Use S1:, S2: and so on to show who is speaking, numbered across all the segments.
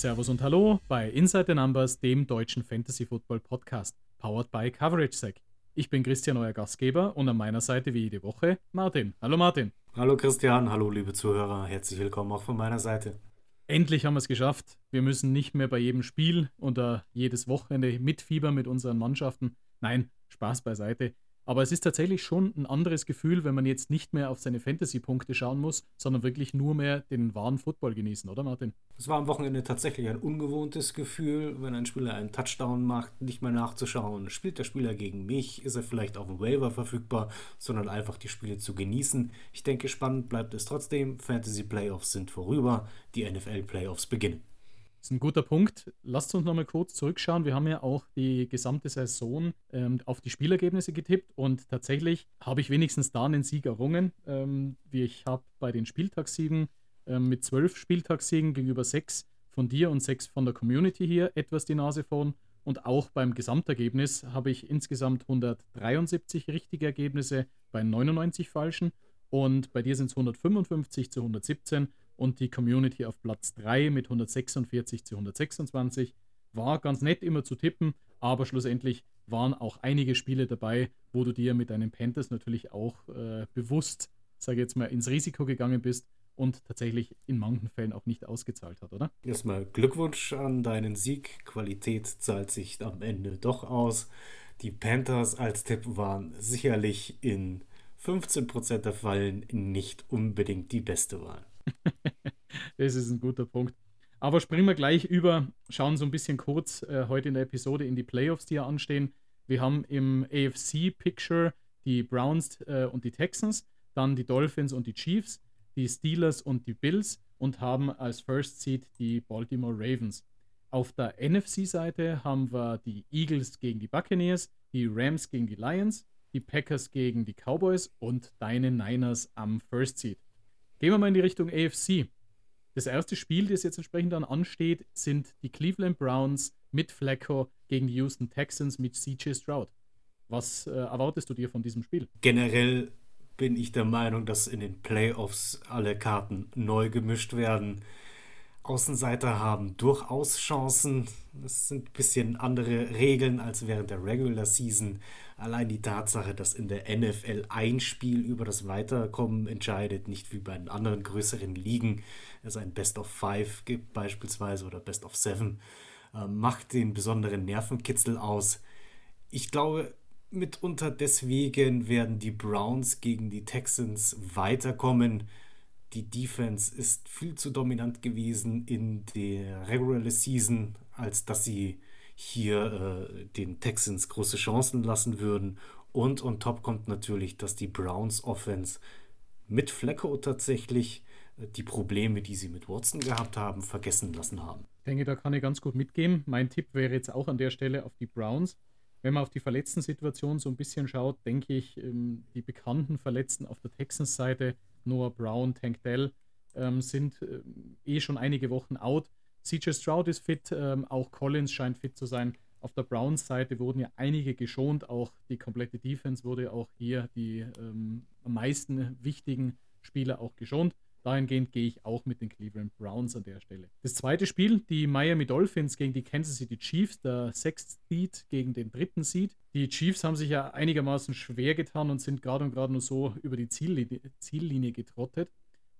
S1: Servus und Hallo bei Inside the Numbers, dem deutschen Fantasy Football Podcast, powered by CoverageSec. Ich bin Christian, euer Gastgeber, und an meiner Seite wie jede Woche Martin. Hallo Martin.
S2: Hallo Christian, hallo liebe Zuhörer, herzlich willkommen auch von meiner Seite.
S1: Endlich haben wir es geschafft. Wir müssen nicht mehr bei jedem Spiel oder jedes Wochenende mitfiebern mit unseren Mannschaften. Nein, Spaß beiseite. Aber es ist tatsächlich schon ein anderes Gefühl, wenn man jetzt nicht mehr auf seine Fantasy-Punkte schauen muss, sondern wirklich nur mehr den wahren Football genießen, oder Martin?
S2: Es war am Wochenende tatsächlich ein ungewohntes Gefühl, wenn ein Spieler einen Touchdown macht, nicht mehr nachzuschauen, spielt der Spieler gegen mich, ist er vielleicht auf dem Waiver verfügbar, sondern einfach die Spiele zu genießen. Ich denke, spannend bleibt es trotzdem. Fantasy Playoffs sind vorüber, die NFL Playoffs beginnen.
S1: Das ist ein guter Punkt. Lasst uns nochmal kurz zurückschauen. Wir haben ja auch die gesamte Saison ähm, auf die Spielergebnisse getippt und tatsächlich habe ich wenigstens da einen Sieg errungen. Ähm, ich habe bei den Spieltagssiegen ähm, mit zwölf Spieltagssiegen gegenüber sechs von dir und sechs von der Community hier etwas die Nase vorn. Und auch beim Gesamtergebnis habe ich insgesamt 173 richtige Ergebnisse bei 99 falschen. Und bei dir sind es 155 zu 117 und die Community auf Platz 3 mit 146 zu 126. War ganz nett immer zu tippen, aber schlussendlich waren auch einige Spiele dabei, wo du dir mit deinen Panthers natürlich auch äh, bewusst, sage jetzt mal, ins Risiko gegangen bist und tatsächlich in manchen Fällen auch nicht ausgezahlt hat, oder?
S2: Erstmal Glückwunsch an deinen Sieg. Qualität zahlt sich am Ende doch aus. Die Panthers als Tipp waren sicherlich in 15% der Fallen nicht unbedingt die beste Wahl.
S1: das ist ein guter Punkt. Aber springen wir gleich über, schauen so ein bisschen kurz äh, heute in der Episode in die Playoffs, die ja anstehen. Wir haben im AFC-Picture die Browns äh, und die Texans, dann die Dolphins und die Chiefs, die Steelers und die Bills und haben als First Seed die Baltimore Ravens. Auf der NFC-Seite haben wir die Eagles gegen die Buccaneers, die Rams gegen die Lions, die Packers gegen die Cowboys und deine Niners am First Seed. Gehen wir mal in die Richtung AFC. Das erste Spiel, das jetzt entsprechend dann ansteht, sind die Cleveland Browns mit Flacco gegen die Houston Texans mit CJ Stroud. Was äh, erwartest du dir von diesem Spiel?
S2: Generell bin ich der Meinung, dass in den Playoffs alle Karten neu gemischt werden. Außenseiter haben durchaus Chancen. Es sind ein bisschen andere Regeln als während der Regular Season. Allein die Tatsache, dass in der NFL ein Spiel über das Weiterkommen entscheidet, nicht wie bei den anderen größeren Ligen, es ein Best of Five gibt beispielsweise oder Best of Seven, äh, macht den besonderen Nervenkitzel aus. Ich glaube, mitunter deswegen werden die Browns gegen die Texans weiterkommen die Defense ist viel zu dominant gewesen in der Regular Season, als dass sie hier äh, den Texans große Chancen lassen würden. Und on top kommt natürlich, dass die Browns Offense mit Flecko tatsächlich äh, die Probleme, die sie mit Watson gehabt haben, vergessen lassen haben.
S1: Ich denke, da kann ich ganz gut mitgehen. Mein Tipp wäre jetzt auch an der Stelle auf die Browns. Wenn man auf die Verletzten-Situation so ein bisschen schaut, denke ich, ähm, die bekannten Verletzten auf der Texans-Seite Noah Brown, Tank Dell ähm, sind äh, eh schon einige Wochen out. CJ Stroud ist fit, ähm, auch Collins scheint fit zu sein. Auf der Browns-Seite wurden ja einige geschont, auch die komplette Defense wurde auch hier die ähm, am meisten wichtigen Spieler auch geschont. Dahingehend gehe ich auch mit den Cleveland Browns an der Stelle. Das zweite Spiel, die Miami Dolphins gegen die Kansas City Chiefs, der Sixth Seed gegen den dritten Seed. Die Chiefs haben sich ja einigermaßen schwer getan und sind gerade und gerade nur so über die Ziellinie, Ziellinie getrottet.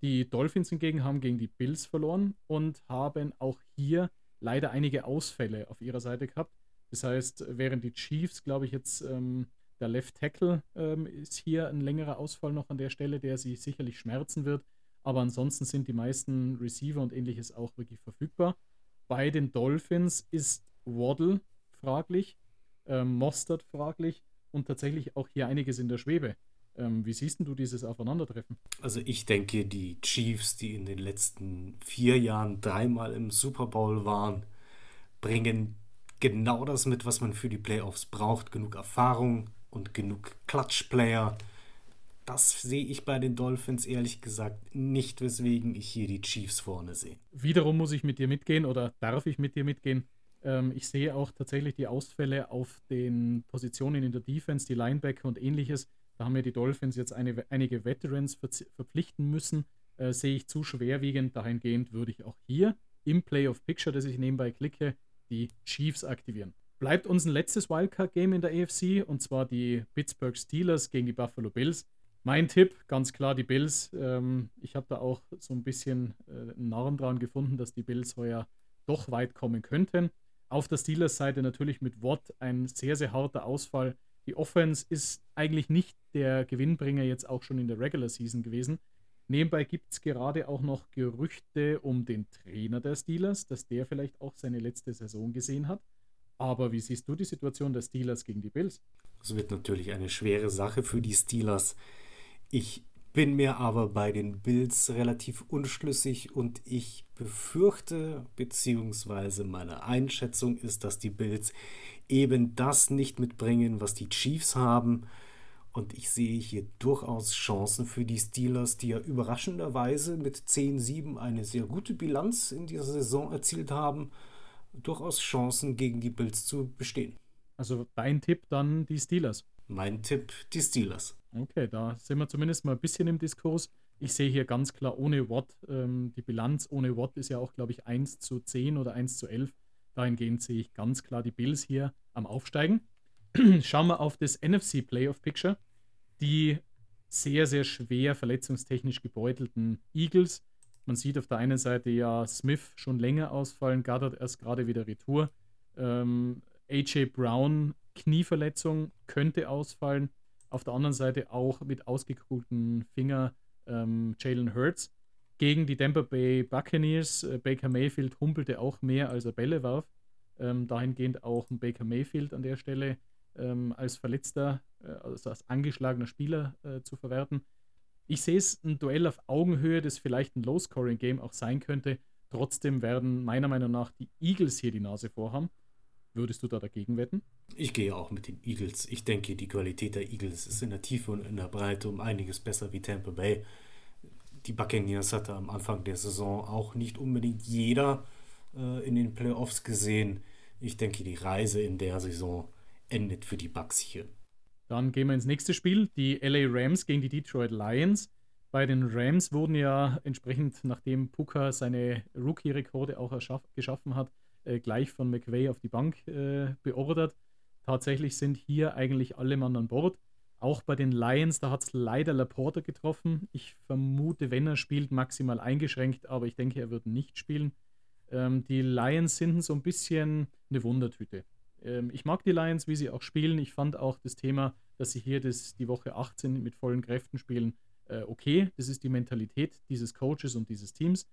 S1: Die Dolphins hingegen haben gegen die Bills verloren und haben auch hier leider einige Ausfälle auf ihrer Seite gehabt. Das heißt, während die Chiefs, glaube ich, jetzt ähm, der Left Tackle ähm, ist hier ein längerer Ausfall noch an der Stelle, der sie sicherlich schmerzen wird. Aber ansonsten sind die meisten Receiver und ähnliches auch wirklich verfügbar. Bei den Dolphins ist Waddle fraglich, ähm, Mostert fraglich und tatsächlich auch hier einiges in der Schwebe. Ähm, wie siehst du dieses Aufeinandertreffen?
S2: Also ich denke, die Chiefs, die in den letzten vier Jahren dreimal im Super Bowl waren, bringen genau das mit, was man für die Playoffs braucht. Genug Erfahrung und genug Klatschplayer. player das sehe ich bei den Dolphins ehrlich gesagt nicht, weswegen ich hier die Chiefs vorne sehe.
S1: Wiederum muss ich mit dir mitgehen oder darf ich mit dir mitgehen. Ähm, ich sehe auch tatsächlich die Ausfälle auf den Positionen in der Defense, die Linebacker und ähnliches. Da haben wir die Dolphins jetzt eine, einige Veterans verpflichten müssen. Äh, sehe ich zu schwerwiegend. Dahingehend würde ich auch hier im Playoff Picture, das ich nebenbei klicke, die Chiefs aktivieren. Bleibt uns ein letztes Wildcard-Game in der AFC und zwar die Pittsburgh Steelers gegen die Buffalo Bills. Mein Tipp, ganz klar die Bills. Ähm, ich habe da auch so ein bisschen äh, einen Narren dran gefunden, dass die Bills heuer doch weit kommen könnten. Auf der Steelers-Seite natürlich mit Watt ein sehr, sehr harter Ausfall. Die Offense ist eigentlich nicht der Gewinnbringer jetzt auch schon in der Regular Season gewesen. Nebenbei gibt es gerade auch noch Gerüchte um den Trainer der Steelers, dass der vielleicht auch seine letzte Saison gesehen hat. Aber wie siehst du die Situation der Steelers gegen die Bills?
S2: Es wird natürlich eine schwere Sache für die Steelers. Ich bin mir aber bei den Bills relativ unschlüssig und ich befürchte, beziehungsweise meine Einschätzung ist, dass die Bills eben das nicht mitbringen, was die Chiefs haben. Und ich sehe hier durchaus Chancen für die Steelers, die ja überraschenderweise mit 10-7 eine sehr gute Bilanz in dieser Saison erzielt haben, durchaus Chancen gegen die Bills zu bestehen.
S1: Also dein Tipp dann die Steelers.
S2: Mein Tipp die Steelers.
S1: Okay, da sind wir zumindest mal ein bisschen im Diskurs. Ich sehe hier ganz klar ohne Watt, ähm, die Bilanz ohne Watt ist ja auch, glaube ich, 1 zu 10 oder 1 zu 11. Dahingehend sehe ich ganz klar die Bills hier am Aufsteigen. Schauen wir auf das NFC Playoff Picture. Die sehr, sehr schwer verletzungstechnisch gebeutelten Eagles. Man sieht auf der einen Seite ja Smith schon länger ausfallen, Goddard erst gerade wieder Retour. Ähm, AJ Brown, Knieverletzung, könnte ausfallen. Auf der anderen Seite auch mit ausgekugelten Finger ähm, Jalen Hurts. Gegen die Tampa Bay Buccaneers, äh, Baker Mayfield humpelte auch mehr, als er Bälle warf. Ähm, dahingehend auch ein Baker Mayfield an der Stelle ähm, als verletzter, äh, also als angeschlagener Spieler äh, zu verwerten. Ich sehe es ein Duell auf Augenhöhe, das vielleicht ein Low-Scoring-Game auch sein könnte. Trotzdem werden meiner Meinung nach die Eagles hier die Nase vorhaben. Würdest du da dagegen wetten?
S2: Ich gehe auch mit den Eagles. Ich denke, die Qualität der Eagles ist in der Tiefe und in der Breite um einiges besser wie Tampa Bay. Die Buccaneers hatte am Anfang der Saison auch nicht unbedingt jeder äh, in den Playoffs gesehen. Ich denke, die Reise in der Saison endet für die Bucks hier.
S1: Dann gehen wir ins nächste Spiel, die LA Rams gegen die Detroit Lions. Bei den Rams wurden ja entsprechend, nachdem Puka seine Rookie-Rekorde auch geschaffen hat, äh, gleich von McVay auf die Bank äh, beordert. Tatsächlich sind hier eigentlich alle Mann an Bord. Auch bei den Lions, da hat es leider Laporta getroffen. Ich vermute, wenn er spielt, maximal eingeschränkt, aber ich denke, er wird nicht spielen. Ähm, die Lions sind so ein bisschen eine Wundertüte. Ähm, ich mag die Lions, wie sie auch spielen. Ich fand auch das Thema, dass sie hier das, die Woche 18 mit vollen Kräften spielen, äh, okay. Das ist die Mentalität dieses Coaches und dieses Teams.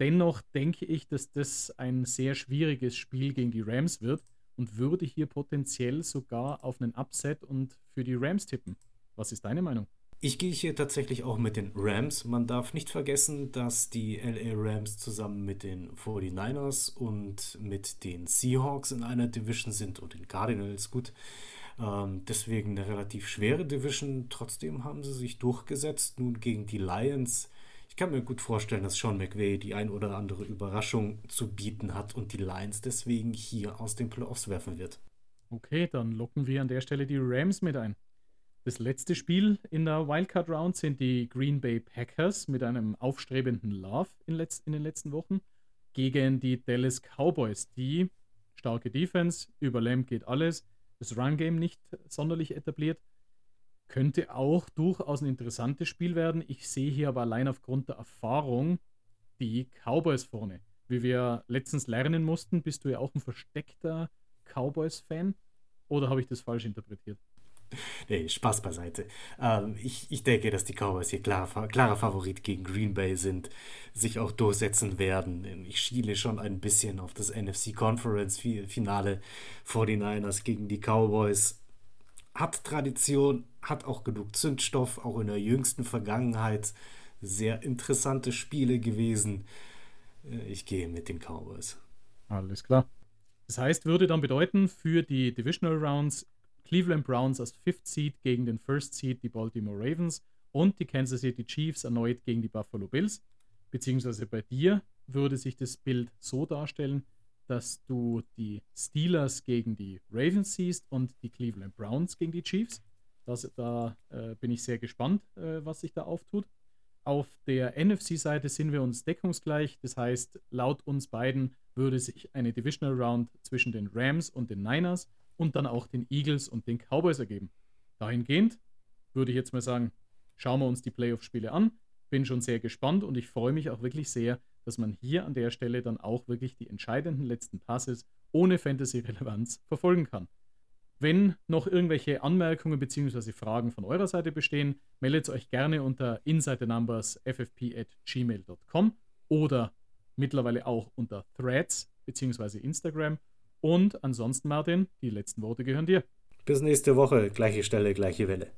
S1: Dennoch denke ich, dass das ein sehr schwieriges Spiel gegen die Rams wird und würde hier potenziell sogar auf einen Upset und für die Rams tippen. Was ist deine Meinung?
S2: Ich gehe hier tatsächlich auch mit den Rams. Man darf nicht vergessen, dass die LA Rams zusammen mit den 49ers und mit den Seahawks in einer Division sind und den Cardinals gut. Ähm, deswegen eine relativ schwere Division. Trotzdem haben sie sich durchgesetzt. Nun gegen die Lions ich kann mir gut vorstellen, dass Sean McVay die ein oder andere Überraschung zu bieten hat und die Lions deswegen hier aus den Playoffs werfen wird.
S1: Okay, dann locken wir an der Stelle die Rams mit ein. Das letzte Spiel in der Wildcard Round sind die Green Bay Packers mit einem aufstrebenden Love in, in den letzten Wochen gegen die Dallas Cowboys, die starke Defense, über Lamb geht alles, das Run Game nicht sonderlich etabliert könnte auch durchaus ein interessantes Spiel werden. Ich sehe hier aber allein aufgrund der Erfahrung die Cowboys vorne. Wie wir letztens lernen mussten, bist du ja auch ein versteckter Cowboys-Fan. Oder habe ich das falsch interpretiert?
S2: Nee, Spaß beiseite. Ähm, ich, ich denke, dass die Cowboys hier klarer, klarer Favorit gegen Green Bay sind, sich auch durchsetzen werden. Ich schiele schon ein bisschen auf das NFC Conference Finale 49ers gegen die Cowboys hat Tradition, hat auch genug Zündstoff, auch in der jüngsten Vergangenheit sehr interessante Spiele gewesen. Äh, ich gehe mit den Cowboys.
S1: Alles klar. Das heißt, würde dann bedeuten, für die Divisional Rounds Cleveland Browns als Fifth Seed gegen den First Seed die Baltimore Ravens und die Kansas City Chiefs erneut gegen die Buffalo Bills. Beziehungsweise bei dir würde sich das Bild so darstellen, dass du die Steelers gegen die Ravens siehst und die Cleveland Browns gegen die Chiefs. Das, da äh, bin ich sehr gespannt, äh, was sich da auftut. Auf der NFC-Seite sind wir uns deckungsgleich. Das heißt, laut uns beiden würde sich eine Divisional Round zwischen den Rams und den Niners und dann auch den Eagles und den Cowboys ergeben. Dahingehend würde ich jetzt mal sagen, schauen wir uns die Playoff-Spiele an. Bin schon sehr gespannt und ich freue mich auch wirklich sehr, dass man hier an der Stelle dann auch wirklich die entscheidenden letzten Passes ohne Fantasy-Relevanz verfolgen kann. Wenn noch irgendwelche Anmerkungen bzw. Fragen von eurer Seite bestehen, meldet euch gerne unter insidernumbers@ffp@gmail.com oder mittlerweile auch unter Threads bzw. Instagram. Und ansonsten, Martin, die letzten Worte gehören dir.
S2: Bis nächste Woche, gleiche Stelle, gleiche Welle.